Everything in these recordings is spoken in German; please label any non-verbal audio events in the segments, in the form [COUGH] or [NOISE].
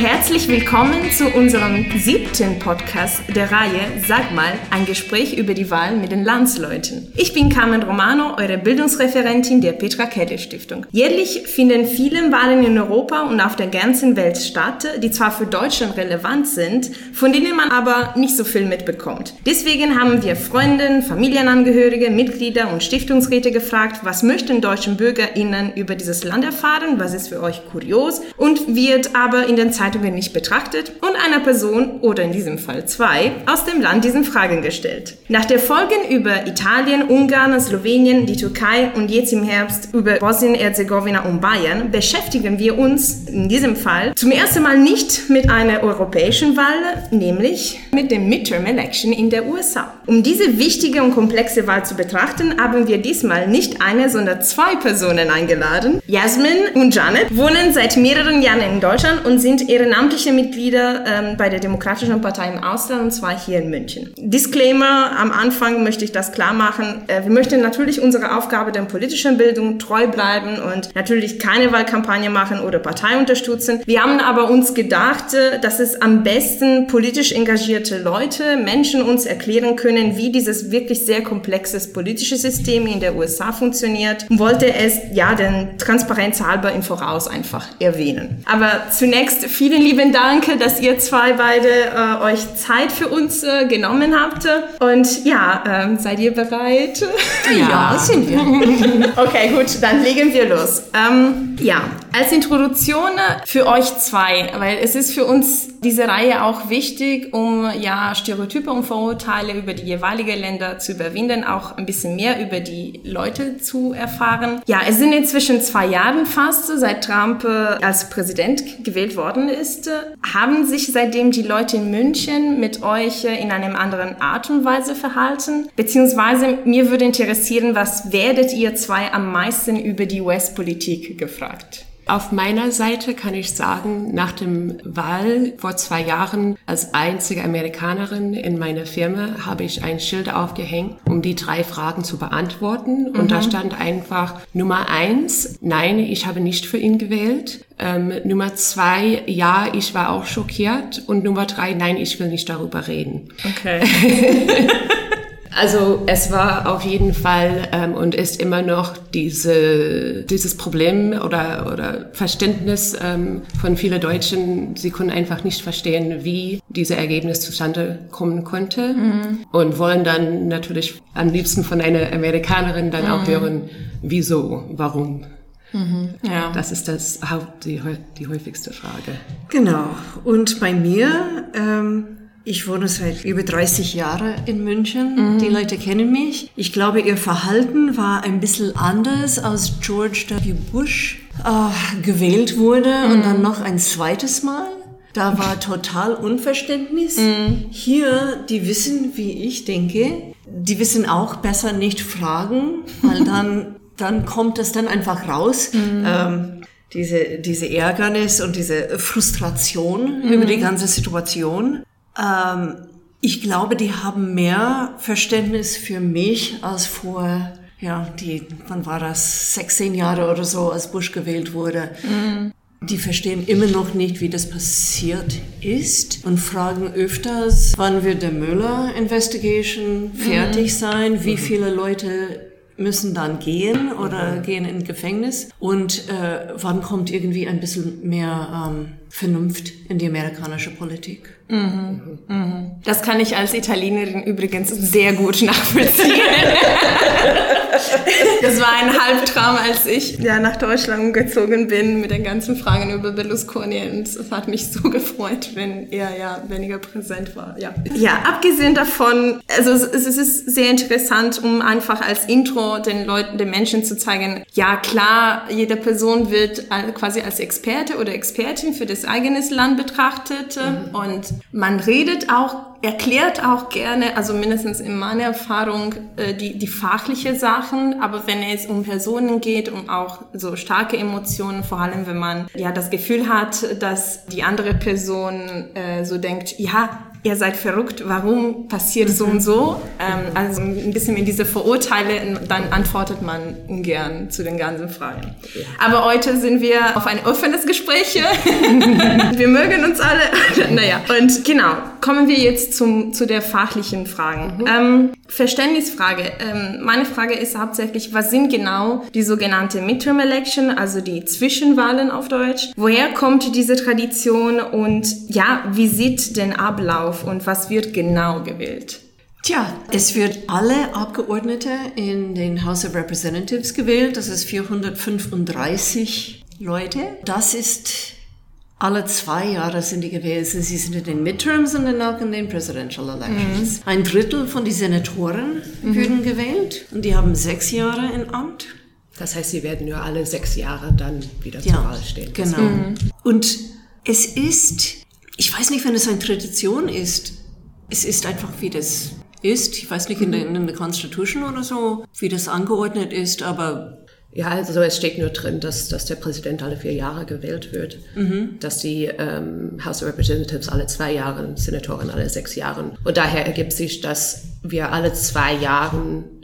Herzlich willkommen zu unserem siebten Podcast der Reihe Sag mal, ein Gespräch über die Wahl mit den Landsleuten. Ich bin Carmen Romano, eure Bildungsreferentin der Petra Kelle Stiftung. Jährlich finden viele Wahlen in Europa und auf der ganzen Welt statt, die zwar für Deutschland relevant sind, von denen man aber nicht so viel mitbekommt. Deswegen haben wir Freunde, Familienangehörige, Mitglieder und Stiftungsräte gefragt, was möchten deutschen BürgerInnen über dieses Land erfahren, was ist für euch kurios und wird aber in den Zeitungen nicht betrachtet und einer Person oder in diesem Fall zwei aus dem Land diesen Fragen gestellt. Nach der Folgen über Italien, Ungarn, Slowenien, die Türkei und jetzt im Herbst über Bosnien-Herzegowina und Bayern beschäftigen wir uns in diesem Fall zum ersten Mal nicht mit einer europäischen Wahl, nämlich mit dem Midterm Election in der USA. Um diese wichtige und komplexe Wahl zu betrachten, haben wir diesmal nicht eine, sondern zwei Personen eingeladen. Jasmin und Janet wohnen seit mehreren Jahren in Deutschland und sind ehrenamtliche Mitglieder ähm, bei der Demokratischen Partei im Ausland und zwar hier in München. Disclaimer, am Anfang möchte ich das klar machen. Äh, wir möchten natürlich unsere Aufgabe der politischen Bildung treu bleiben und natürlich keine Wahlkampagne machen oder Partei unterstützen. Wir haben aber uns gedacht, äh, dass es am besten politisch engagierte Leute, Menschen uns erklären können, wie dieses wirklich sehr komplexes politische System in der USA funktioniert und wollte es ja den Transparenz halber im Voraus einfach erwähnen. Aber zunächst vielen lieben Dank, dass ihr zwei beide äh, euch Zeit für uns äh, genommen habt. Und ja, ähm, seid ihr bereit? Ja, ja sind wir. [LAUGHS] okay, gut, dann legen wir los. Ähm, ja, als Introduktion für euch zwei, weil es ist für uns diese Reihe auch wichtig, um ja Stereotype und Vorurteile über die jeweiligen Länder zu überwinden, auch ein bisschen mehr über die Leute zu erfahren. Ja, es sind inzwischen zwei Jahre fast, seit Trump äh, als Präsident gewählt worden ist. Haben sich seitdem die Leute in München mit euch äh, in einem anderen Art und Weise verhalten? Beziehungsweise mir würde interessieren, was werdet ihr zwei am meisten über die US-Politik gefragt? Auf meiner Seite kann ich sagen, nach dem Wahl vor zwei Jahren als einzige Amerikanerin in meiner Firma habe ich ein Schild aufgehängt, um die drei Fragen zu beantworten. Und mhm. da stand einfach Nummer eins, nein, ich habe nicht für ihn gewählt. Ähm, Nummer zwei, ja, ich war auch schockiert. Und Nummer drei, nein, ich will nicht darüber reden. Okay. [LAUGHS] Also es war auf jeden Fall ähm, und ist immer noch diese, dieses Problem oder, oder Verständnis ähm, von vielen Deutschen, sie können einfach nicht verstehen, wie dieses Ergebnis zustande kommen konnte mhm. und wollen dann natürlich am liebsten von einer Amerikanerin dann mhm. auch hören, wieso, warum. Mhm. Ja. Das ist das Haupt, die, die häufigste Frage. Genau. Und bei mir ähm, ich wohne seit über 30 Jahren in München. Mhm. Die Leute kennen mich. Ich glaube, ihr Verhalten war ein bisschen anders, als George W. Bush äh, gewählt wurde mhm. und dann noch ein zweites Mal. Da war total Unverständnis. Mhm. Hier, die wissen, wie ich denke. Die wissen auch besser nicht fragen, weil [LAUGHS] dann, dann kommt es dann einfach raus. Mhm. Ähm, diese, diese Ärgernis und diese Frustration mhm. über die ganze Situation. Ähm, ich glaube, die haben mehr Verständnis für mich als vor, ja, die, wann war das, 16 Jahre oder so, als Bush gewählt wurde. Mhm. Die verstehen immer noch nicht, wie das passiert ist und fragen öfters, wann wird der Müller Investigation fertig mhm. sein, wie mhm. viele Leute müssen dann gehen oder mhm. gehen in Gefängnis und äh, wann kommt irgendwie ein bisschen mehr ähm, Vernunft in die amerikanische Politik. Mhm. Mhm. Das kann ich als Italienerin übrigens sehr gut nachvollziehen. [LAUGHS] das war ein Halbtraum, als ich ja, nach Deutschland gezogen bin mit den ganzen Fragen über Berlusconi und es hat mich so gefreut, wenn er ja weniger präsent war. Ja, ja abgesehen davon, also es, es ist sehr interessant, um einfach als Intro den Leuten, den Menschen zu zeigen, ja klar, jede Person wird quasi als Experte oder Expertin für das eigenes Land betrachtet mhm. und man redet auch erklärt auch gerne, also mindestens in meiner Erfahrung, äh, die, die fachliche Sachen, aber wenn es um Personen geht, um auch so starke Emotionen, vor allem wenn man ja das Gefühl hat, dass die andere Person äh, so denkt, ja, ihr seid verrückt, warum passiert so und so? [LAUGHS] Ähm, also ein bisschen in diese Verurteile, dann antwortet man ungern zu den ganzen Fragen. Aber heute sind wir auf ein offenes Gespräch. [LAUGHS] wir mögen uns alle. [LAUGHS] naja, und genau, kommen wir jetzt zum, zu der fachlichen Fragen. Mhm. Ähm, Verständnisfrage. Ähm, meine Frage ist hauptsächlich, was sind genau die sogenannte Midterm Election, also die Zwischenwahlen auf Deutsch? Woher kommt diese Tradition und ja, wie sieht denn Ablauf und was wird genau gewählt? Tja, es wird alle Abgeordnete in den House of Representatives gewählt. Das ist 435 Leute. Das ist alle zwei Jahre sind die gewählt. Sie sind in den Midterms und dann auch in den Presidential Elections. Mhm. Ein Drittel von den Senatoren mhm. werden gewählt und die haben sechs Jahre in Amt. Das heißt, sie werden nur alle sechs Jahre dann wieder ja, zur Wahl stehen. Genau. Mhm. Und es ist, ich weiß nicht, wenn es eine Tradition ist, es ist einfach, wie das ist. Ich weiß nicht, in der, in der Constitution oder so, wie das angeordnet ist, aber ja, also es steht nur drin, dass, dass der Präsident alle vier Jahre gewählt wird, mhm. dass die ähm, House of Representatives alle zwei Jahre, Senatoren alle sechs Jahre. Und daher ergibt sich, dass wir alle zwei Jahre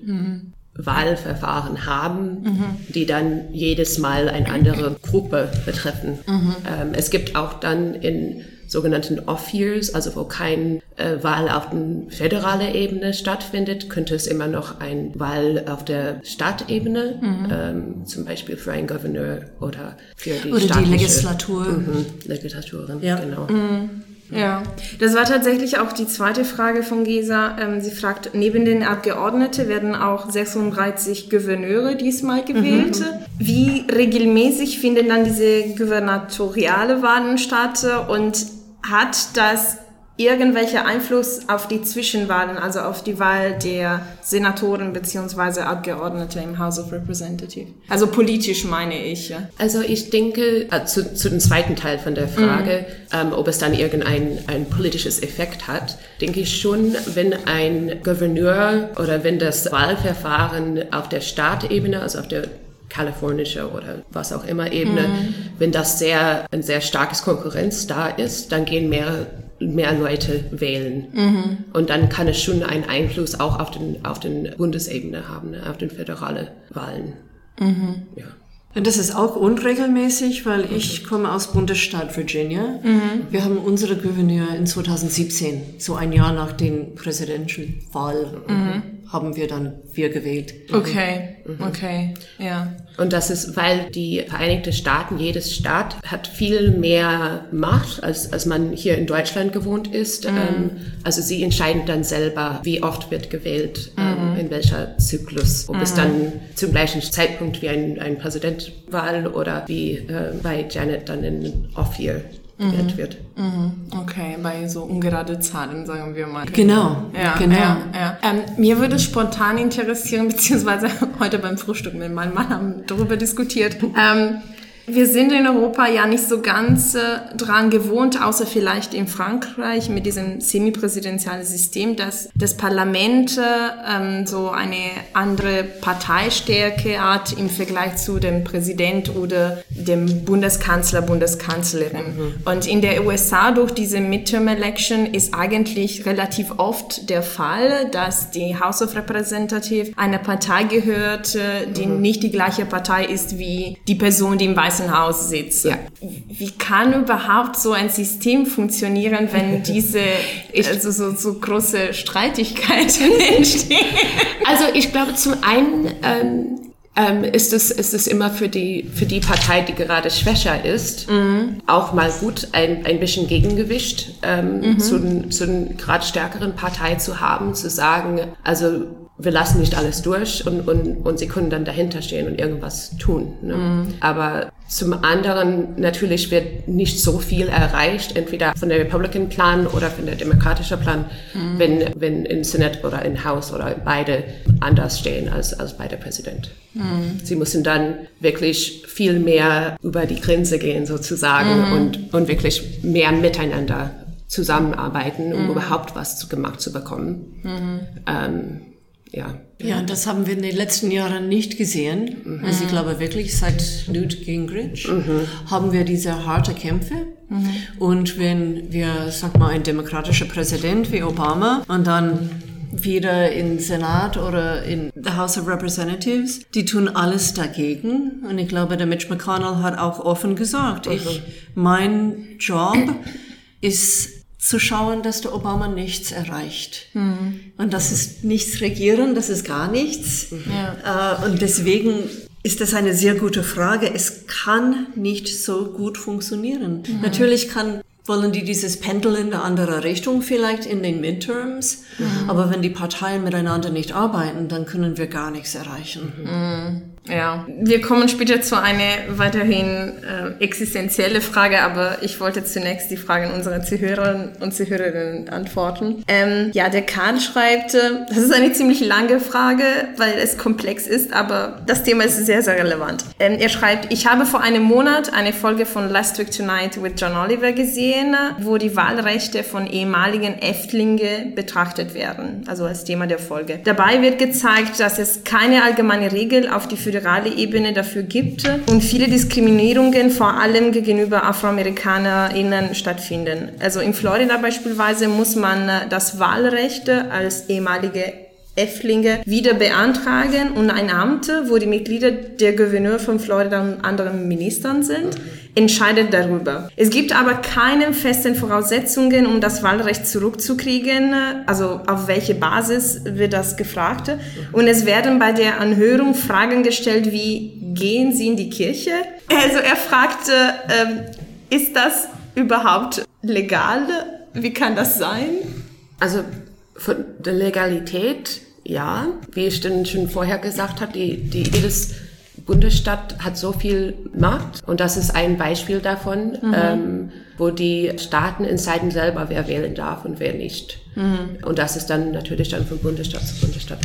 mhm. Wahlverfahren haben, mhm. die dann jedes Mal eine andere Gruppe betreffen. Mhm. Ähm, es gibt auch dann in sogenannten Off-Years, also wo kein äh, Wahl auf der föderalen Ebene stattfindet, könnte es immer noch ein Wahl auf der Stadtebene, mhm. ähm, zum Beispiel für einen Gouverneur oder für die, oder die Legislatur. Mhm, Legislaturen, ja. genau. Mhm. Ja, das war tatsächlich auch die zweite Frage von Gesa. Ähm, sie fragt, neben den Abgeordneten werden auch 36 Gouverneure diesmal gewählt. Mhm. Wie regelmäßig finden dann diese gouvernatoriale Wahlen statt und hat das irgendwelcher Einfluss auf die Zwischenwahlen, also auf die Wahl der Senatoren beziehungsweise Abgeordnete im House of Representatives? Also politisch meine ich. Ja. Also ich denke, äh, zu, zu dem zweiten Teil von der Frage, mhm. ähm, ob es dann irgendein ein politisches Effekt hat, denke ich schon, wenn ein Gouverneur oder wenn das Wahlverfahren auf der Staatsebene, also auf der kalifornische oder was auch immer Ebene, mhm. wenn das sehr, ein sehr starkes Konkurrenz da ist, dann gehen mehr, mehr Leute wählen. Mhm. Und dann kann es schon einen Einfluss auch auf den, auf den Bundesebene haben, ne, auf den föderale Wahlen. Mhm. Ja. Und das ist auch unregelmäßig, weil ich komme aus Bundesstaat Virginia. Mhm. Wir haben unsere Gouverneur in 2017, so ein Jahr nach den Präsidentschaftswahl, mhm. Haben wir dann wir gewählt. Okay, mhm. okay, ja. Und das ist, weil die Vereinigten Staaten, jedes Staat hat viel mehr Macht, als, als man hier in Deutschland gewohnt ist. Mhm. Ähm, also sie entscheiden dann selber, wie oft wird gewählt, ähm, mhm. in welcher Zyklus. Ob es mhm. dann zum gleichen Zeitpunkt wie ein, ein Präsidentwahl oder wie äh, bei Janet dann in Off-Year gewählt mhm. wird. Mhm. Okay, bei so ungerade Zahlen, sagen wir mal. Genau, ja, genau. Ja, ja. Ähm, mir würde spontan interessieren, beziehungsweise [LAUGHS] heute beim Frühstück mit meinem Mann haben darüber diskutiert. Ähm, wir sind in Europa ja nicht so ganz äh, dran gewohnt, außer vielleicht in Frankreich mit diesem semipräsidentialen System, dass das Parlament ähm, so eine andere Parteistärke hat im Vergleich zu dem Präsident oder dem Bundeskanzler, Bundeskanzlerin. Mhm. Und in der USA durch diese Midterm Election ist eigentlich relativ oft der Fall, dass die House of Representatives einer Partei gehört, äh, die mhm. nicht die gleiche Partei ist wie die Person, die im Weißen Weißen Haus sitze. Ja. Wie kann überhaupt so ein System funktionieren, wenn [LAUGHS] diese also so, so große Streitigkeiten [LAUGHS] entstehen? Also ich glaube zum einen ähm, ähm, ist, es, ist es immer für die, für die Partei, die gerade schwächer ist, mhm. auch mal gut, ein, ein bisschen Gegengewicht ähm, mhm. zu, zu einer gerade stärkeren Partei zu haben, zu sagen, also wir lassen nicht alles durch und, und, und sie können dann dahinter stehen und irgendwas tun. Ne? Mhm. Aber zum anderen natürlich wird nicht so viel erreicht, entweder von der Republican Plan oder von der demokratischen Plan, mhm. wenn, wenn in Senat oder in House oder beide anders stehen als, als bei der Präsident. Mhm. Sie müssen dann wirklich viel mehr über die Grenze gehen sozusagen mhm. und, und wirklich mehr miteinander zusammenarbeiten, um mhm. überhaupt was gemacht zu bekommen. Mhm. Ähm, ja. Ja, das haben wir in den letzten Jahren nicht gesehen. Mhm. Also ich glaube wirklich, seit Newt Gingrich mhm. haben wir diese harte Kämpfe Und wenn wir, sag mal, ein demokratischer Präsident wie Obama und dann wieder im Senat oder in the House of Representatives, die tun alles dagegen. Und ich glaube, der Mitch McConnell hat auch offen gesagt, ich, mein Job ist zu schauen, dass der Obama nichts erreicht. Und das ist nichts regieren, das ist gar nichts. Äh, Und deswegen ist das eine sehr gute Frage. Es kann nicht so gut funktionieren. Natürlich kann wollen die dieses Pendel in eine andere Richtung vielleicht in den Midterms, aber wenn die Parteien miteinander nicht arbeiten, dann können wir gar nichts erreichen. Ja, wir kommen später zu einer weiterhin äh, existenzielle Frage, aber ich wollte zunächst die Fragen unserer Zuhörer und Zuhörerinnen antworten. Ähm, ja, der Karl schreibt, äh, das ist eine ziemlich lange Frage, weil es komplex ist, aber das Thema ist sehr, sehr relevant. Ähm, er schreibt, ich habe vor einem Monat eine Folge von Last Week Tonight with John Oliver gesehen, wo die Wahlrechte von ehemaligen Häftlinge betrachtet werden, also als Thema der Folge. Dabei wird gezeigt, dass es keine allgemeine Regel auf die föderale Ebene dafür gibt und viele Diskriminierungen vor allem gegenüber AfroamerikanerInnen stattfinden. Also in Florida beispielsweise muss man das Wahlrecht als ehemalige Häftlinge wieder beantragen und ein Amt, wo die Mitglieder der Gouverneur von Florida und anderen Ministern sind, entscheidet darüber. Es gibt aber keine festen Voraussetzungen, um das Wahlrecht zurückzukriegen. Also auf welche Basis wird das gefragt? Und es werden bei der Anhörung Fragen gestellt wie, gehen Sie in die Kirche? Also er fragte, ähm, ist das überhaupt legal? Wie kann das sein? Also von der Legalität, ja, wie ich dann schon vorher gesagt habe, die, die, jedes Bundesstaat hat so viel Macht und das ist ein Beispiel davon, ähm, wo die Staaten entscheiden selber, wer wählen darf und wer nicht. Und das ist dann natürlich dann von Bundesstaat zu Bundesstaat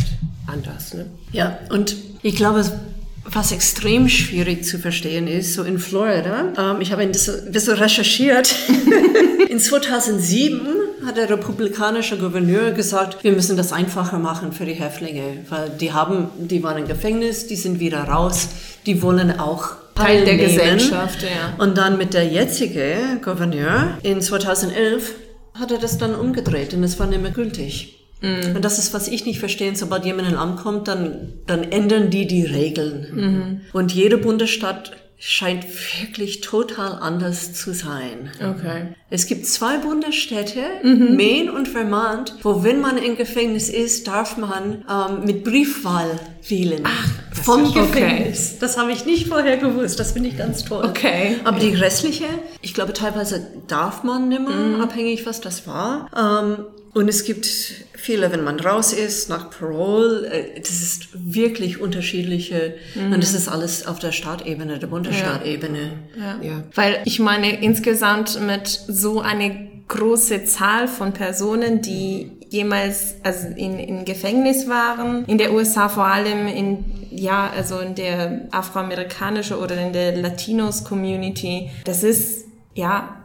anders. Ne? Ja, und ich glaube, was extrem schwierig zu verstehen ist, so in Florida, ähm, ich habe ein bisschen recherchiert, [LAUGHS] in 2007 hat der republikanische Gouverneur gesagt, wir müssen das einfacher machen für die Häftlinge, weil die haben, die waren im Gefängnis, die sind wieder raus, die wollen auch Teil der. Gesellschaft, ja. Und dann mit der jetzige Gouverneur in 2011 hat er das dann umgedreht und es war nicht mehr gültig. Und das ist, was ich nicht verstehe. Sobald jemand in Amt kommt, dann, dann ändern die die Regeln. Und jede Bundesstaat scheint wirklich total anders zu sein. Okay. Es gibt zwei Bundesstädte, Maine und Vermont, wo wenn man im Gefängnis ist, darf man ähm, mit Briefwahl wählen. vom ist ja- okay. Gefängnis. Das habe ich nicht vorher gewusst. Das finde ich ganz toll. Okay. Aber die restliche, ich glaube teilweise darf man nimmer, abhängig was das war. Ähm, und es gibt viele, wenn man raus ist, nach Parole, äh, das ist wirklich unterschiedliche, und das ist alles auf der Stadtebene, der Bundesstaatebene. Ja. Weil ich meine, insgesamt mit so eine große Zahl von Personen, die jemals also in, in Gefängnis waren, in der USA vor allem in, ja, also in der afroamerikanische oder in der Latinos-Community, das ist, ja,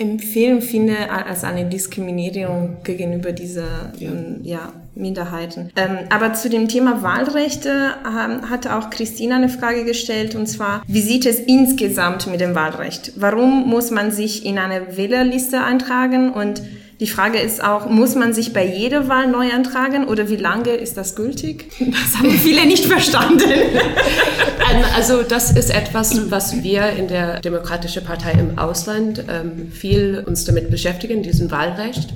empfehlen finde als eine Diskriminierung gegenüber dieser ja. ja Minderheiten. Ähm, aber zu dem Thema Wahlrechte ähm, hatte auch Christina eine Frage gestellt und zwar, wie sieht es insgesamt mit dem Wahlrecht? Warum muss man sich in eine Wählerliste eintragen und die Frage ist auch, muss man sich bei jeder Wahl neu antragen oder wie lange ist das gültig? Das haben viele nicht verstanden. Ähm, Also das ist etwas, was wir in der Demokratischen Partei im Ausland ähm, viel uns damit beschäftigen, diesem Wahlrecht.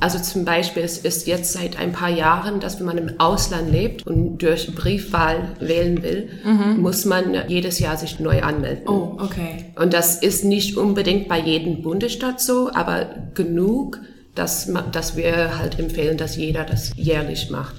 Also zum Beispiel, es ist jetzt seit ein paar Jahren, dass wenn man im Ausland lebt und durch Briefwahl wählen will, muss man jedes Jahr sich neu anmelden. Oh, okay. Und das ist nicht unbedingt bei jedem Bundesstaat so, aber genug, dass, dass wir halt empfehlen, dass jeder das jährlich macht.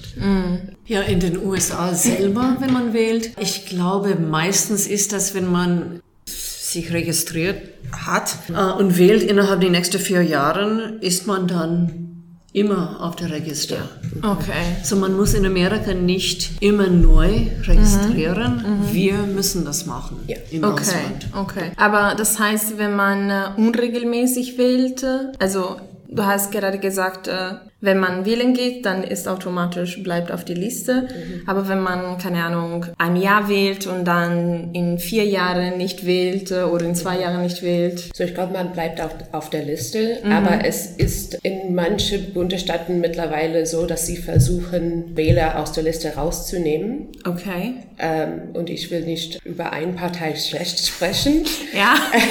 Ja, in den USA selber, wenn man wählt. Ich glaube, meistens ist das, wenn man sich registriert hat äh, und wählt innerhalb der nächsten vier Jahren, ist man dann immer auf der Register. Okay. So, man muss in Amerika nicht immer neu registrieren. Wir müssen das machen Ja. im Okay, Ausland. okay. Aber das heißt, wenn man äh, unregelmäßig wählt, äh, also du hast gerade gesagt, äh, wenn man wählen geht, dann ist automatisch, bleibt auf die Liste. Mhm. Aber wenn man, keine Ahnung, ein Jahr wählt und dann in vier Jahren nicht wählt äh, oder in zwei Jahren nicht wählt. So, ich glaube, man bleibt auf, auf der Liste. Mhm. Aber es ist in manchen Bundesstaaten mittlerweile so, dass sie versuchen, Wähler aus der Liste rauszunehmen. Okay. Ähm, und ich will nicht über eine Partei schlecht sprechen. [LAUGHS] Ja. [LAUGHS]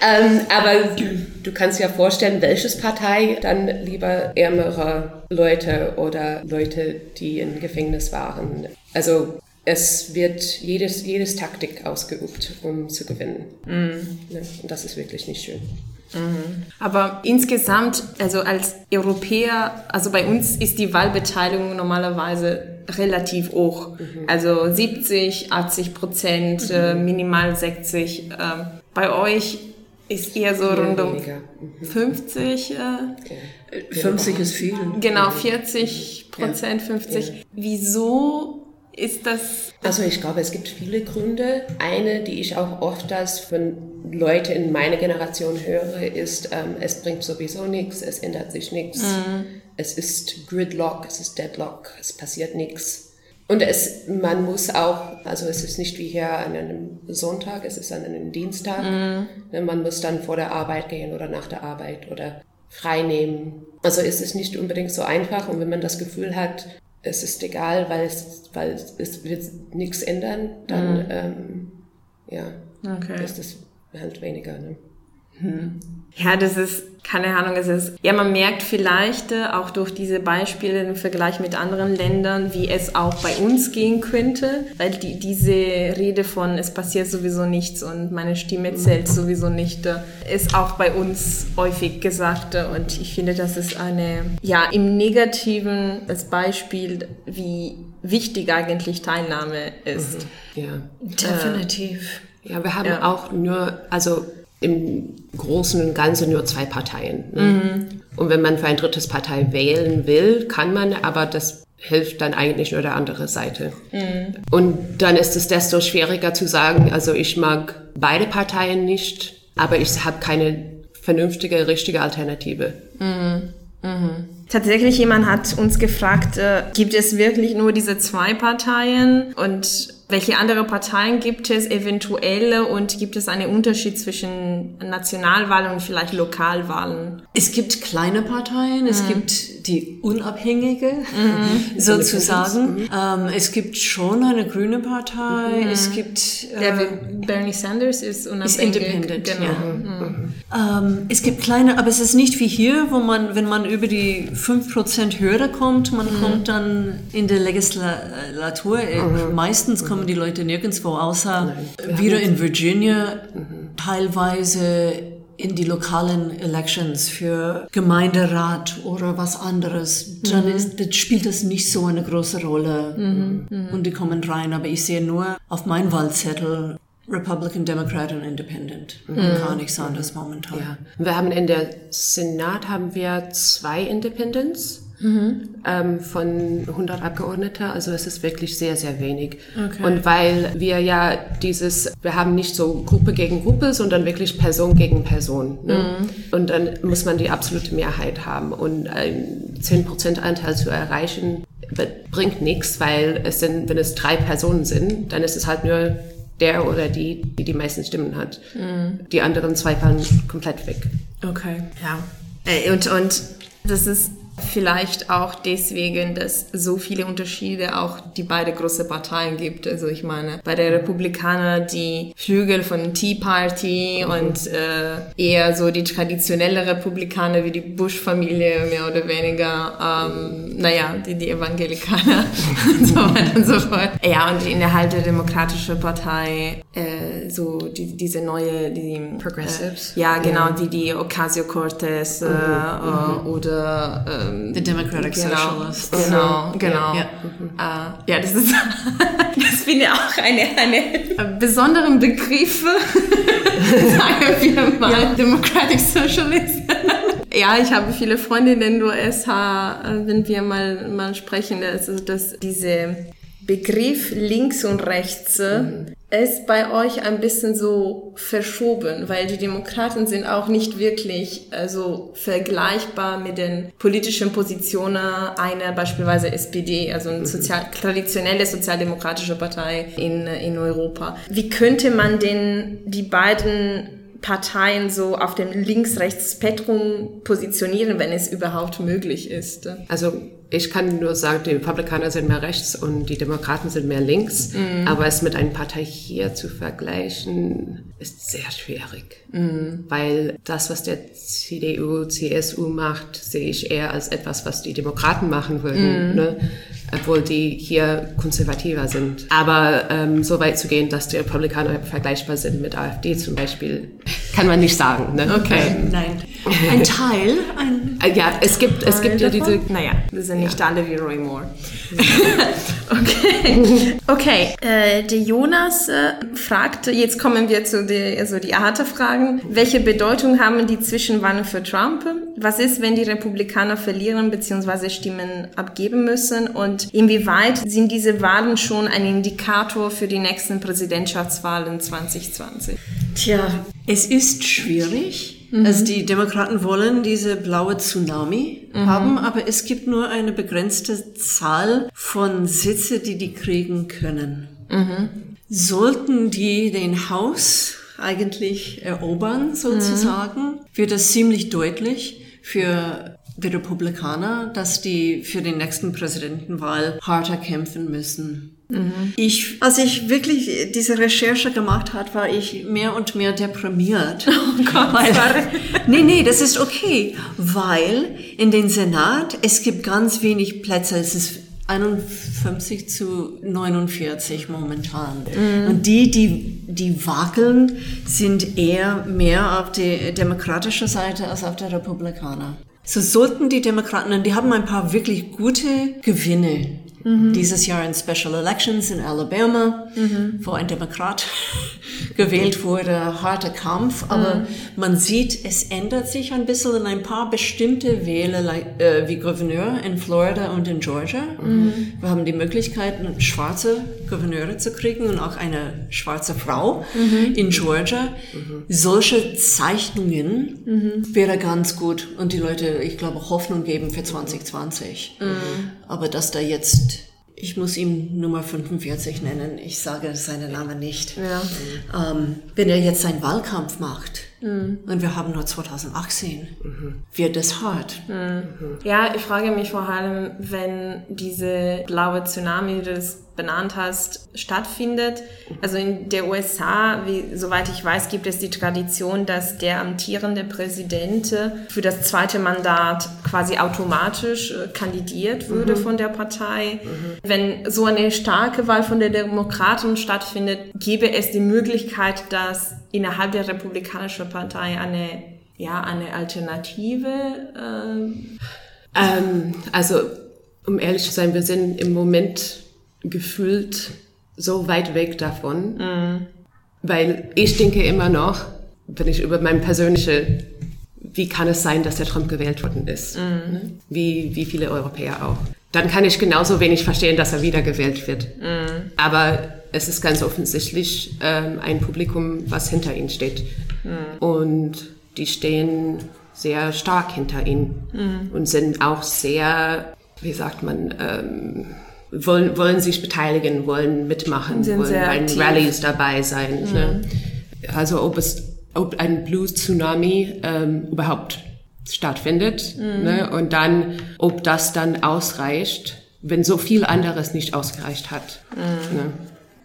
ähm, aber du, du kannst ja vorstellen, welches Partei dann lieber ärmere Leute oder Leute, die im Gefängnis waren. Also es wird jedes, jedes Taktik ausgeübt, um zu gewinnen. Mm. Und das ist wirklich nicht schön. Mhm. Aber insgesamt, also als Europäer, also bei uns ist die Wahlbeteiligung normalerweise relativ hoch. Mhm. Also 70, 80 Prozent, mhm. äh, minimal 60. Äh, bei euch ist eher so rund um 50. Äh, okay. 50 ist viel. Genau, 40 Prozent, ja. 50. Ja. Wieso ist das? Also ich glaube, es gibt viele Gründe. Eine, die ich auch oft als von Leute in meiner Generation höre, ist, ähm, es bringt sowieso nichts, es ändert sich nichts. Mhm. Es ist Gridlock, es ist Deadlock, es passiert nichts. Und es, man muss auch, also es ist nicht wie hier an einem Sonntag, es ist an einem Dienstag. Mhm. Man muss dann vor der Arbeit gehen oder nach der Arbeit oder frei nehmen. Also es ist nicht unbedingt so einfach und wenn man das Gefühl hat, es ist egal, weil es, weil es wird nichts ändern, dann mhm. ähm, ja, okay. ist es halt weniger. Ne? Hm. Ja, das ist, keine Ahnung, es ist, ja, man merkt vielleicht äh, auch durch diese Beispiele im Vergleich mit anderen Ländern, wie es auch bei uns gehen könnte, weil die, diese Rede von, es passiert sowieso nichts und meine Stimme zählt sowieso nicht, äh, ist auch bei uns häufig gesagt äh, und ich finde, das ist eine, ja, im Negativen das Beispiel, wie wichtig eigentlich Teilnahme ist. Mhm. Ja, definitiv. Ja, wir haben ja. auch nur, also im Großen und Ganzen nur zwei Parteien. Ne? Mhm. Und wenn man für ein drittes Partei wählen will, kann man, aber das hilft dann eigentlich nur der andere Seite. Mhm. Und dann ist es desto schwieriger zu sagen, also ich mag beide Parteien nicht, aber ich habe keine vernünftige, richtige Alternative. Mhm. Mhm. Tatsächlich, jemand hat uns gefragt, äh, gibt es wirklich nur diese zwei Parteien und welche andere Parteien gibt es eventuelle und gibt es einen Unterschied zwischen Nationalwahlen und vielleicht Lokalwahlen? Es gibt kleine Parteien, es mhm. gibt die unabhängige mhm. [LAUGHS] sozusagen. Mhm. Ähm, es gibt schon eine grüne Partei. Mhm. Es gibt äh, Bernie Sanders ist unabhängig. Ist independent. Genau. Ja. Mhm. Ähm, es gibt kleine, aber es ist nicht wie hier, wo man, wenn man über die 5% Hürde kommt, man mhm. kommt dann in der Legislatur. Meistens kommt kommen die Leute nirgendwo außer Nein. wieder in Virginia, mhm. teilweise in die lokalen Elections für Gemeinderat oder was anderes, dann mhm. ist, das spielt das nicht so eine große Rolle mhm. Mhm. und die kommen rein. Aber ich sehe nur auf meinem Wahlzettel Republican, Democrat und Independent. Mhm. Gar nichts anderes momentan. Ja. Wir haben in der Senat haben wir zwei Independents mhm. ähm, von 100 Abgeordneten. Also es ist wirklich sehr, sehr wenig. Okay. Und weil wir ja dieses, wir haben nicht so Gruppe gegen Gruppe, sondern wirklich Person gegen Person. Ne? Mhm. Und dann muss man die absolute Mehrheit haben. Und ein 10% Anteil zu erreichen, bringt nichts, weil es sind, wenn es drei Personen sind, dann ist es halt nur der oder die, die die meisten Stimmen hat. Mhm. Die anderen zwei fallen komplett weg. Okay, ja. Und, und das ist Vielleicht auch deswegen, dass so viele Unterschiede auch die beide große Parteien gibt. Also ich meine, bei der Republikaner die Flügel von Tea Party und äh, eher so die traditionelle Republikaner wie die Bush-Familie mehr oder weniger, ähm, naja, die, die Evangelikaner [LAUGHS] und so weiter und so fort. Ja, und innerhalb der Demokratischen Partei äh, so die, diese neue, die Progressives. Äh, ja, genau, ja. die die Ocasio-Cortez äh, mhm. mhm. oder äh, The Democratic genau, Socialists. Genau, genau. Ja, ja. Uh, ja das ist, [LAUGHS] das finde ich auch eine, eine besonderen Begriff, [LAUGHS] sagen wir mal, ja. Democratic Socialist. [LAUGHS] Ja, ich habe viele Freundinnen in den USA, wenn wir mal, mal sprechen, also dass diese Begriff links und rechts mhm es bei euch ein bisschen so verschoben, weil die Demokraten sind auch nicht wirklich also vergleichbar mit den politischen Positionen einer beispielsweise SPD, also eine sozial, traditionelle sozialdemokratische Partei in, in Europa. Wie könnte man denn die beiden Parteien so auf dem Links-Rechts-Spektrum positionieren, wenn es überhaupt möglich ist? Also ich kann nur sagen, die Republikaner sind mehr rechts und die Demokraten sind mehr links. Mhm. Aber es mit einer Partei hier zu vergleichen, ist sehr schwierig. Mhm. Weil das, was der CDU, CSU macht, sehe ich eher als etwas, was die Demokraten machen würden. Mhm. Ne? Obwohl die hier konservativer sind. Aber ähm, so weit zu gehen, dass die Republikaner vergleichbar sind mit AfD zum Beispiel, [LAUGHS] kann man nicht sagen. Ne? Okay, ähm, nein. Ein Teil? Ein äh, ja, es gibt, es gibt ja diese... Naja, wir sind nicht ja. alle wie Roy Moore. [LAUGHS] okay. Okay, äh, der Jonas äh, fragte, jetzt kommen wir zu der, also die harte Fragen. Welche Bedeutung haben die Zwischenwahlen für Trump? Was ist, wenn die Republikaner verlieren bzw. Stimmen abgeben müssen? Und inwieweit sind diese Wahlen schon ein Indikator für die nächsten Präsidentschaftswahlen 2020? Tja, es ist schwierig. Mhm. Also die Demokraten wollen diese blaue Tsunami mhm. haben, aber es gibt nur eine begrenzte Zahl von Sitze, die die kriegen können. Mhm. Sollten die den Haus eigentlich erobern, sozusagen, mhm. wird das ziemlich deutlich für die Republikaner, dass die für den nächsten Präsidentenwahl harter kämpfen müssen. Mhm. Ich, als ich wirklich diese Recherche gemacht hat, war ich mehr und mehr deprimiert. [LAUGHS] Oh Gott, weil, nee, nee, das ist okay, weil in den Senat, es gibt ganz wenig Plätze, es ist 51 zu 49 momentan. Mhm. Und die, die, die wackeln, sind eher mehr auf der demokratischen Seite als auf der Republikaner. So sollten die Demokraten, und die haben ein paar wirklich gute Gewinne Mhm. Dieses Jahr in Special Elections in Alabama, mhm. wo ein Demokrat [LAUGHS] gewählt wurde, harter Kampf. Aber mhm. man sieht, es ändert sich ein bisschen in ein paar bestimmte Wähler, äh, wie Gouverneur in Florida und in Georgia. Mhm. Wir haben die Möglichkeit, schwarze Gouverneure zu kriegen und auch eine schwarze Frau mhm. in Georgia. Mhm. Solche Zeichnungen wäre ganz gut und die Leute, ich glaube, Hoffnung geben für 2020. Aber dass da jetzt ich muss ihm Nummer 45 nennen. Ich sage seinen Namen nicht. Ja. Ähm, wenn er jetzt seinen Wahlkampf macht, Mhm. Und wir haben nur 2018. Mhm. Wird es hart. Mhm. Ja, ich frage mich vor allem, wenn diese blaue Tsunami, wie du das benannt hast, stattfindet. Also in der USA, wie, soweit ich weiß, gibt es die Tradition, dass der amtierende Präsident für das zweite Mandat quasi automatisch äh, kandidiert würde mhm. von der Partei. Mhm. Wenn so eine starke Wahl von der Demokraten stattfindet, gäbe es die Möglichkeit, dass innerhalb der Republikanischen Partei eine, ja, eine Alternative? Ähm? Ähm, also, um ehrlich zu sein, wir sind im Moment gefühlt so weit weg davon, mhm. weil ich denke immer noch, wenn ich über mein persönliche, wie kann es sein, dass der Trump gewählt worden ist, mhm. wie, wie viele Europäer auch. Dann kann ich genauso wenig verstehen, dass er wiedergewählt wird. Mhm. Aber es ist ganz offensichtlich ähm, ein Publikum, was hinter ihnen steht. Mhm. Und die stehen sehr stark hinter ihnen mhm. und sind auch sehr, wie sagt man, ähm, wollen, wollen sich beteiligen, wollen mitmachen, sind wollen bei den Rallyes dabei sein. Ne? Also ob es, ob ein Blues-Tsunami ähm, überhaupt stattfindet mhm. ne? und dann, ob das dann ausreicht, wenn so viel anderes nicht ausgereicht hat. Mhm. Ne?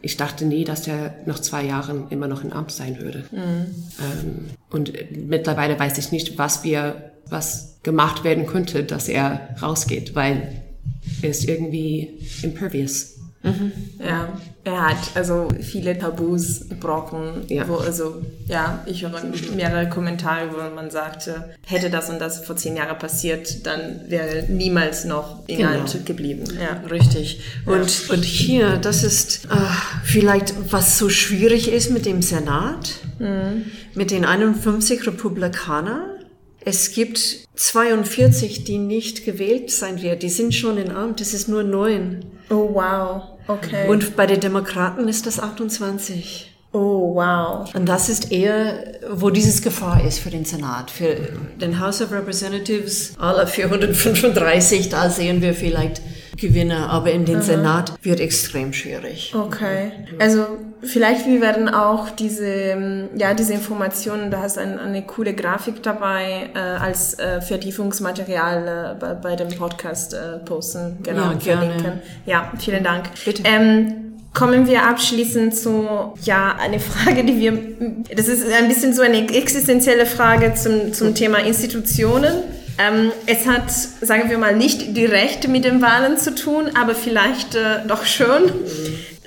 ich dachte nie, dass der noch zwei Jahre immer noch in Amt sein würde. Mhm. Ähm, und mittlerweile weiß ich nicht, was wir, was gemacht werden könnte, dass er rausgeht, weil er ist irgendwie impervious. Mhm. Ja, er hat also viele Tabus gebrochen. Ja. Wo, also, ja, ich höre mehrere Kommentare, wo man sagte, hätte das und das vor zehn Jahren passiert, dann wäre niemals noch in genau. geblieben. Ja, richtig. Und, ja. und hier, das ist äh, vielleicht, was so schwierig ist mit dem Senat, mhm. mit den 51 Republikanern. Es gibt 42, die nicht gewählt sein werden. Die sind schon in Amt. Es ist nur neun. Oh, wow. Okay. Und bei den Demokraten ist das 28. Oh, wow. Und das ist eher, wo dieses Gefahr ist für den Senat. Für den House of Representatives, alle 435, da sehen wir vielleicht Gewinner, aber in den Senat wird extrem schwierig. Okay. Also vielleicht wir werden auch diese, ähm, ja, diese Informationen, da hast du ein, eine coole Grafik dabei, äh, als äh, Vertiefungsmaterial äh, bei, bei dem Podcast äh, posten. Genau, Ja, gerne. verlinken. Ja, vielen Dank. Bitte. Ähm, Kommen wir abschließend zu, ja, eine [LAUGHS] Frage, die wir, das ist ein bisschen so eine existenzielle Frage zum, zum Thema Institutionen. Ähm, es hat, sagen wir mal, nicht direkt mit den Wahlen zu tun, aber vielleicht äh, doch schon.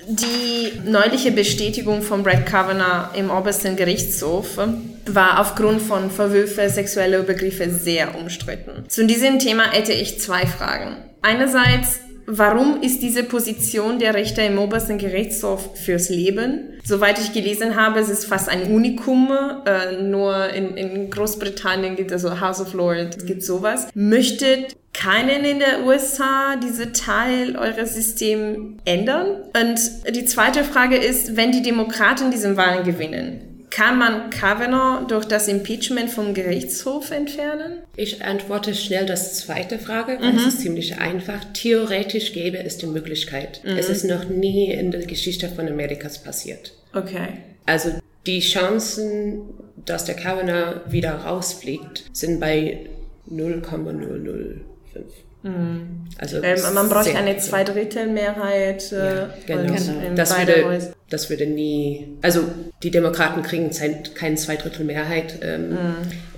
Die neuliche Bestätigung von Brett Kavanaugh im obersten Gerichtshof war aufgrund von Verwürfe sexueller Übergriffe sehr umstritten. Zu diesem Thema hätte ich zwei Fragen. Einerseits, warum ist diese Position der Richter im obersten Gerichtshof fürs Leben? Soweit ich gelesen habe, es ist fast ein Unikum. Äh, nur in, in Großbritannien gibt es also House of Lords, gibt sowas. Möchtet keinen in der USA diese Teil eures Systems ändern? Und die zweite Frage ist, wenn die Demokraten diese Wahlen gewinnen, kann man Kavanaugh durch das Impeachment vom Gerichtshof entfernen? Ich antworte schnell das zweite Frage, weil es ist ziemlich einfach. Theoretisch gäbe es die Möglichkeit. Es ist noch nie in der Geschichte von Amerikas passiert. Okay. Also die Chancen, dass der Kavanaugh wieder rausfliegt, sind bei 0,005. Also Ähm, man braucht eine. Zweidrittelmehrheit äh, Ja, genau. und in Das würde, Häuser. das würde nie, also die Demokraten kriegen keine Zweidrittelmehrheit ähm,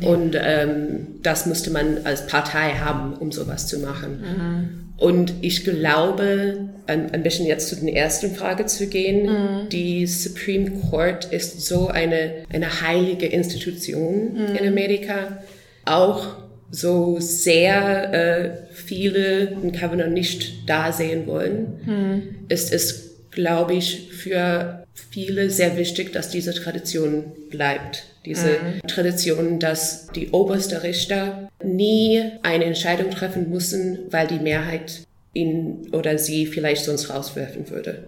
Mhm. und ähm, das müsste man als Partei haben, um sowas zu machen. Mhm. Und ich glaube, ein, ein bisschen jetzt zu der ersten Frage zu gehen, Mhm. die Supreme Court ist so eine, eine heilige Institution Mhm. in Amerika, auch so sehr äh, viele den Kavanaugh nicht da sehen wollen, ist es, glaube ich, für viele sehr wichtig, dass diese Tradition bleibt. Diese Tradition, dass die oberste Richter nie eine Entscheidung treffen müssen, weil die Mehrheit ihn oder sie vielleicht sonst rauswerfen würde.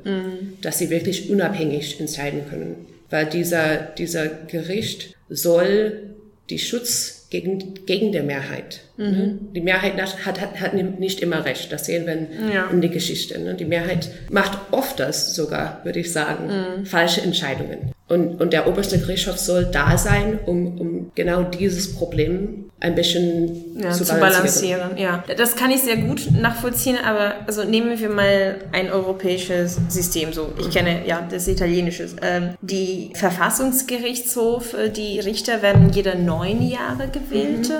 Dass sie wirklich unabhängig entscheiden können. Weil dieser, dieser Gericht soll die Schutz gegen, gegen der Mehrheit. Ne? Die Mehrheit hat, hat, hat nicht immer recht. Das sehen wir in, Ja. in der Geschichte. Ne? Die Mehrheit macht oft das sogar, würde ich sagen, falsche Entscheidungen. Und, und der oberste Gerichtshof soll da sein, um, um genau dieses Problem ein bisschen Ja, zu, zu, balancieren. balancieren. Ja, das kann ich sehr gut nachvollziehen, aber also nehmen wir mal ein europäisches System. So, ich kenne ja das italienische. Ähm, die Verfassungsgerichtshof, äh, die Richter werden jede neun Jahre gewählt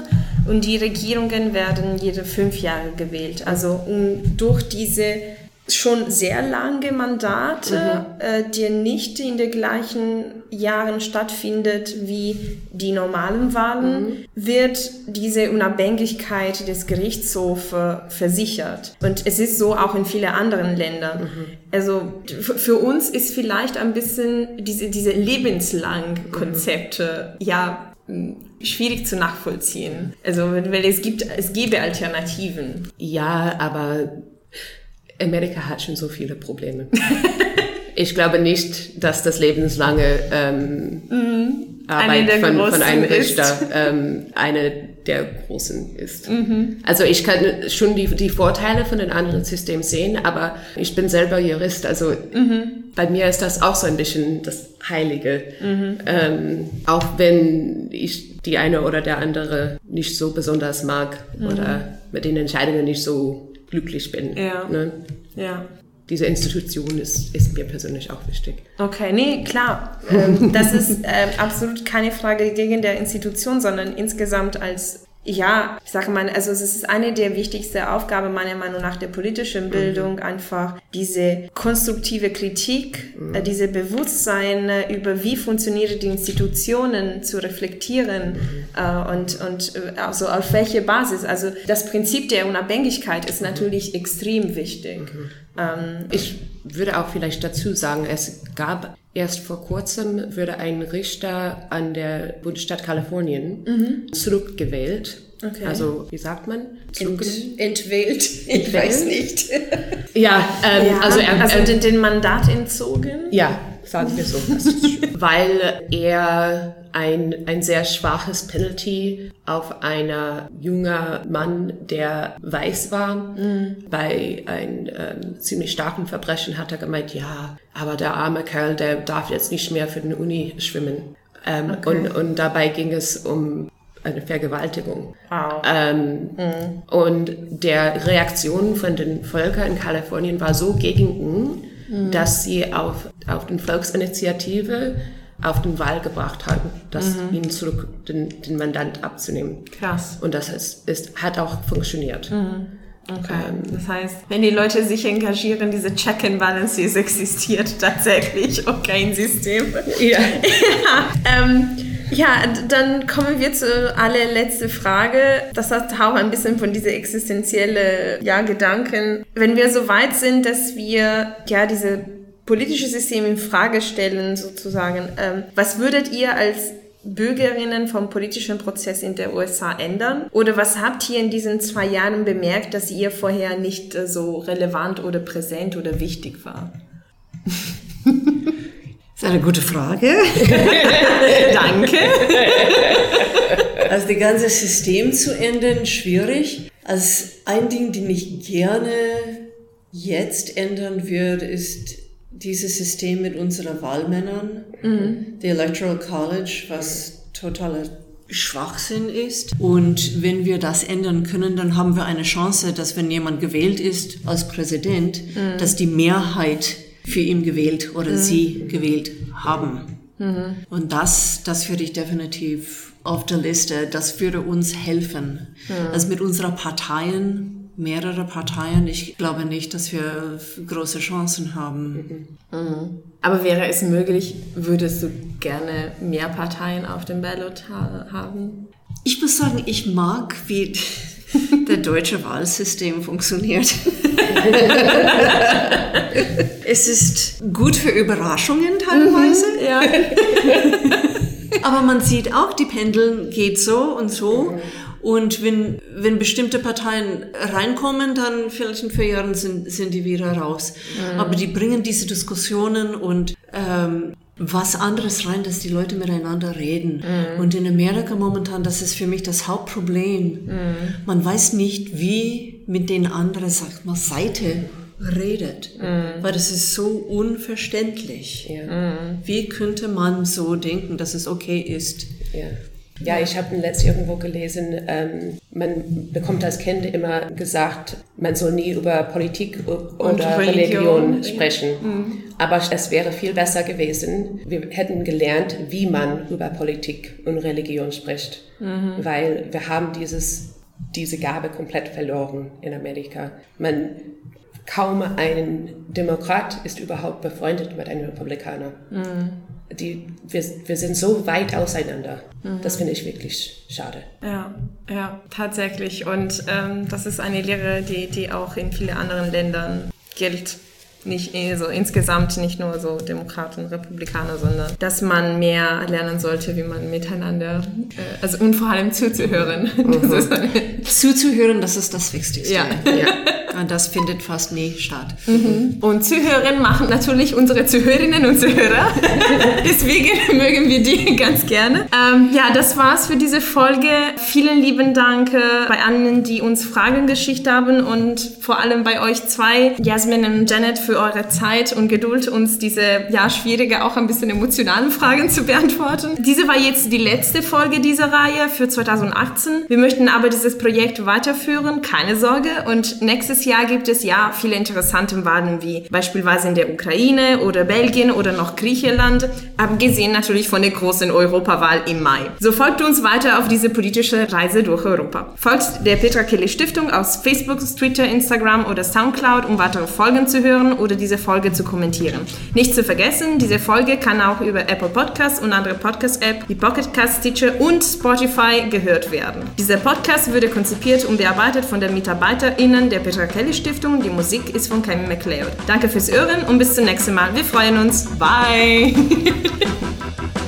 und die Regierungen werden jede fünf Jahre gewählt. Also um durch diese schon sehr lange Mandate, äh, die nicht in den gleichen Jahren stattfindet wie die normalen Wahlen, wird diese Unabhängigkeit des Gerichtshofs äh, versichert. Und es ist so auch in vielen anderen Ländern. Also f- für uns ist vielleicht ein bisschen diese, diese lebenslang Konzepte, ja, mh, schwierig zu nachvollziehen. Also, weil es gibt, es gäbe Alternativen. Ja, aber Amerika hat schon so viele Probleme. [LAUGHS] ich glaube nicht, dass das lebenslange ähm, Arbeit Mhm. der von, von einem. Richter ähm, eine der großen ist. Mhm. Also ich kann schon die, die Vorteile von den anderen Systemen sehen, aber ich bin selber Jurist, also Mhm. bei mir ist das auch so ein bisschen das Heilige. Mhm. Ähm, auch wenn ich die eine oder der andere nicht so besonders mag oder mit den Entscheidungen nicht so glücklich bin. Mhm. Ja. Ne? Ja. Diese Institution ist, ist mir persönlich auch wichtig. Okay, nee, klar. Ähm, das ist ähm, absolut keine Frage gegen der Institution, sondern insgesamt als, ja, ich sage mal, also es ist eine der wichtigsten Aufgaben meiner Meinung nach der politischen Bildung, einfach diese konstruktive Kritik, äh, diese Bewusstsein äh, über wie funktionieren die Institutionen zu reflektieren äh, und, und äh, also auf welche Basis. Also das Prinzip der Unabhängigkeit ist natürlich extrem wichtig. Ähm, Ich würde auch vielleicht dazu sagen, es gab Erst vor kurzem wurde ein Richter an der Bundesstaat Kalifornien mhm. zurückgewählt. Okay. Also, wie sagt man? Ent, entwählt? Ich entwählt? weiß nicht. [LAUGHS] ja, ähm, ja, also, er, also den, den Mandat entzogen? Ja, sagen wir so. [LAUGHS] weil er ein, ein sehr schwaches Penalty auf einer junger Mann, der weiß war. Mhm. Bei einem ähm, ziemlich starken Verbrechen hat er gemeint, ja, aber der arme Kerl, der darf jetzt nicht mehr für den Uni schwimmen. Ähm, okay. und, und dabei ging es um eine Vergewaltigung. Wow. Ähm, mhm. Und der Reaktion von den Völkern in Kalifornien war so gegen ihn, mhm. dass sie auf, auf den Volksinitiative auf den Wahl gebracht haben, das mhm. ihnen zurück den, den Mandant abzunehmen. Krass. Und das ist, ist hat auch funktioniert. Mhm. Okay. Ähm, das heißt, wenn die Leute sich engagieren, diese Check and Balances existiert tatsächlich [LAUGHS] auch kein System. Ja. ja, ähm, ja, dann kommen wir zur allerletzte Frage. Das hat auch ein bisschen von dieser existenzielle ja, Gedanken. Wenn wir so weit sind, dass wir ja diese politische System in Frage stellen, sozusagen, ähm, was würdet ihr als Bürgerinnen vom politischen Prozess in der USA ändern? Oder was habt ihr in diesen zwei Jahren bemerkt, dass ihr vorher nicht äh, so relevant oder präsent oder wichtig war? Das ist eine gute Frage. [LAUGHS] Danke. Also das ganze System zu ändern, schwierig. Also ein Ding, den ich gerne jetzt ändern würde, ist dieses System mit unseren Wahlmännern, mhm. der Electoral College, was totaler Schwachsinn ist. Und wenn wir das ändern können, dann haben wir eine Chance, dass wenn jemand gewählt ist als Präsident, mhm. dass die Mehrheit für ihn gewählt oder mhm. sie gewählt haben. Mhm. Und das, das würde ich definitiv auf der Liste, das würde uns helfen. Mhm. Also mit unseren Parteien mehrere Parteien. Ich glaube nicht, dass wir große Chancen haben. Mhm. Aber wäre es möglich, würdest du gerne mehr Parteien auf dem Ballot ha haben? Ich muss sagen, ich mag, wie [LAUGHS] der deutsche Wahlsystem funktioniert. [LAUGHS] es ist gut für Überraschungen teilweise. Mhm, ja. [LAUGHS] Aber man sieht auch, die Pendeln geht so und so. Mhm. Und wenn, wenn bestimmte Parteien reinkommen, dann vielleicht in vier Jahren sind, sind die wieder raus. Mhm. Aber die bringen diese Diskussionen und ähm, was anderes rein, dass die Leute miteinander reden. Mhm. Und in Amerika momentan, das ist für mich das Hauptproblem. Mhm. Man weiß nicht, wie mit den anderen, sagt man, Seite redet, mm. weil das ist so unverständlich. Ja. Mm. Wie könnte man so denken, dass es okay ist? Ja. Ja, ich habe letztens irgendwo gelesen, ähm, man bekommt als Kind immer gesagt, man soll nie über Politik oder Religion, Religion sprechen. Mhm. Aber es wäre viel besser gewesen, wir hätten gelernt, wie man über Politik und Religion spricht. Mhm. Weil wir haben dieses, diese Gabe komplett verloren in Amerika. Man, kaum ein Demokrat ist überhaupt befreundet mit einem Republikaner. Mhm die, wir, wir sind so weit auseinander. Mhm. Das finde ich wirklich schade. Ja, ja, tatsächlich. Und ähm, das ist eine Lehre, die, die auch in vielen anderen Ländern gilt nicht eh so insgesamt nicht nur so Demokraten, Republikaner, sondern dass man mehr lernen sollte, wie man miteinander, äh, also und vor allem zuzuhören. Mhm. [LAUGHS] Das zuzuhören, das ist das Wichtigste. Ja. ja. [LAUGHS] Und das findet fast nie statt. Mhm. Und zuhören machen natürlich unsere Zuhörerinnen und Zuhörer. [LAUGHS] Deswegen mögen wir die ganz gerne. Ähm, ja, das war's für diese Folge. Vielen lieben Dank äh, bei allen, die uns Fragen geschickt haben und vor allem bei euch zwei, Jasmin und Janet, für eure Zeit und Geduld, uns diese ja schwierige, auch ein bisschen emotionalen Fragen zu beantworten. Diese war jetzt die letzte Folge dieser Reihe für 2018. Wir möchten aber dieses Projekt weiterführen, keine Sorge. Und nächstes Jahr gibt es ja viele interessante Wahlen wie beispielsweise in der Ukraine oder Belgien oder noch Griechenland, abgesehen natürlich von der großen Europawahl im Mai. So folgt uns weiter auf diese politische Reise durch Europa. Folgt der Petra Kelly Stiftung aus Facebook, Twitter, Instagram oder Soundcloud, um weitere Folgen zu hören oder diese Folge zu kommentieren. Nicht zu vergessen, diese Folge kann auch über Apple Podcasts und andere Podcast-App wie Pocket Cast, Stitcher und Spotify gehört werden. Dieser Podcast wurde konzipiert und bearbeitet von den MitarbeiterInnen der Petra Kelly Stiftung. Die Musik ist von Kevin McLeod. Danke fürs Hören und bis zum nächsten Mal. Wir freuen uns. Bye! [LAUGHS]